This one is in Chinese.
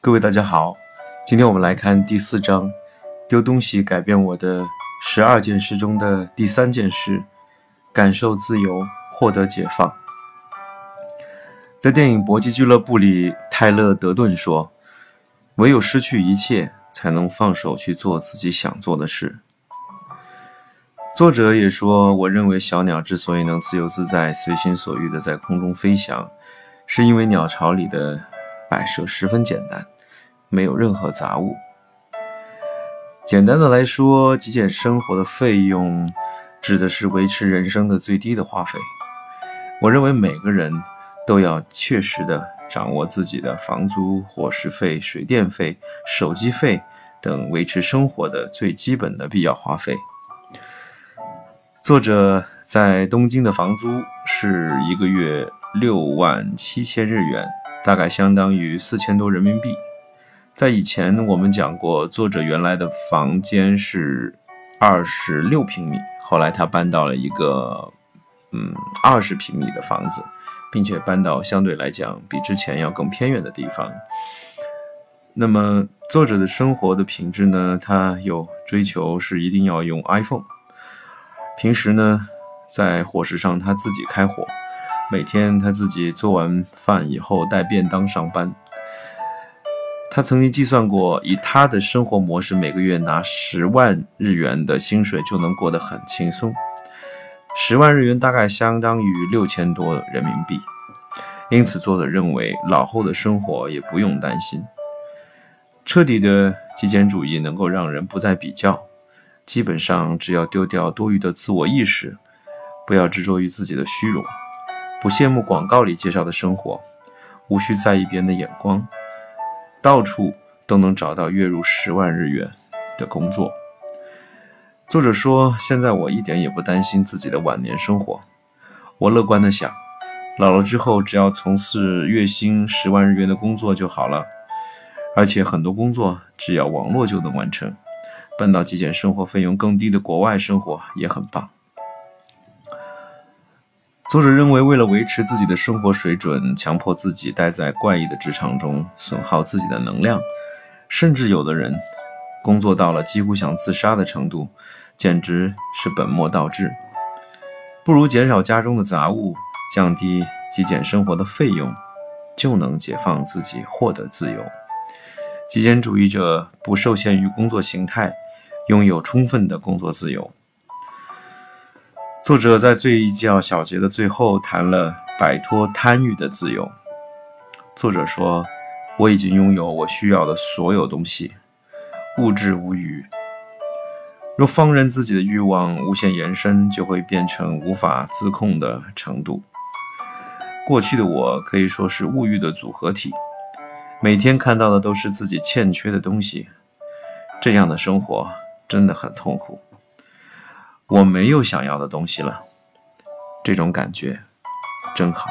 各位大家好，今天我们来看第四章，丢东西改变我的十二件事中的第三件事，感受自由，获得解放。在电影《搏击俱乐部》里，泰勒·德顿说：“唯有失去一切，才能放手去做自己想做的事。”作者也说：“我认为小鸟之所以能自由自在、随心所欲地在空中飞翔，是因为鸟巢里的摆设十分简单。”没有任何杂物。简单的来说，极简生活的费用指的是维持人生的最低的花费。我认为每个人都要确实的掌握自己的房租、伙食费、水电费、手机费等维持生活的最基本的必要花费。作者在东京的房租是一个月六万七千日元，大概相当于四千多人民币。在以前，我们讲过，作者原来的房间是二十六平米，后来他搬到了一个嗯二十平米的房子，并且搬到相对来讲比之前要更偏远的地方。那么，作者的生活的品质呢？他有追求是一定要用 iPhone，平时呢，在伙食上他自己开火，每天他自己做完饭以后带便当上班。他曾经计算过，以他的生活模式，每个月拿十万日元的薪水就能过得很轻松。十万日元大概相当于六千多人民币，因此作者认为老后的生活也不用担心。彻底的极简主义能够让人不再比较，基本上只要丢掉多余的自我意识，不要执着于自己的虚荣，不羡慕广告里介绍的生活，无需在意别人的眼光。到处都能找到月入十万日元的工作。作者说：“现在我一点也不担心自己的晚年生活。我乐观的想，老了之后只要从事月薪十万日元的工作就好了。而且很多工作只要网络就能完成。搬到极简生活费用更低的国外生活也很棒。”作者认为，为了维持自己的生活水准，强迫自己待在怪异的职场中，损耗自己的能量，甚至有的人工作到了几乎想自杀的程度，简直是本末倒置。不如减少家中的杂物，降低极简生活的费用，就能解放自己，获得自由。极简主义者不受限于工作形态，拥有充分的工作自由。作者在最教小节的最后谈了摆脱贪欲的自由。作者说：“我已经拥有我需要的所有东西，物质无余。若放任自己的欲望无限延伸，就会变成无法自控的程度。过去的我可以说是物欲的组合体，每天看到的都是自己欠缺的东西。这样的生活真的很痛苦。”我没有想要的东西了，这种感觉真好。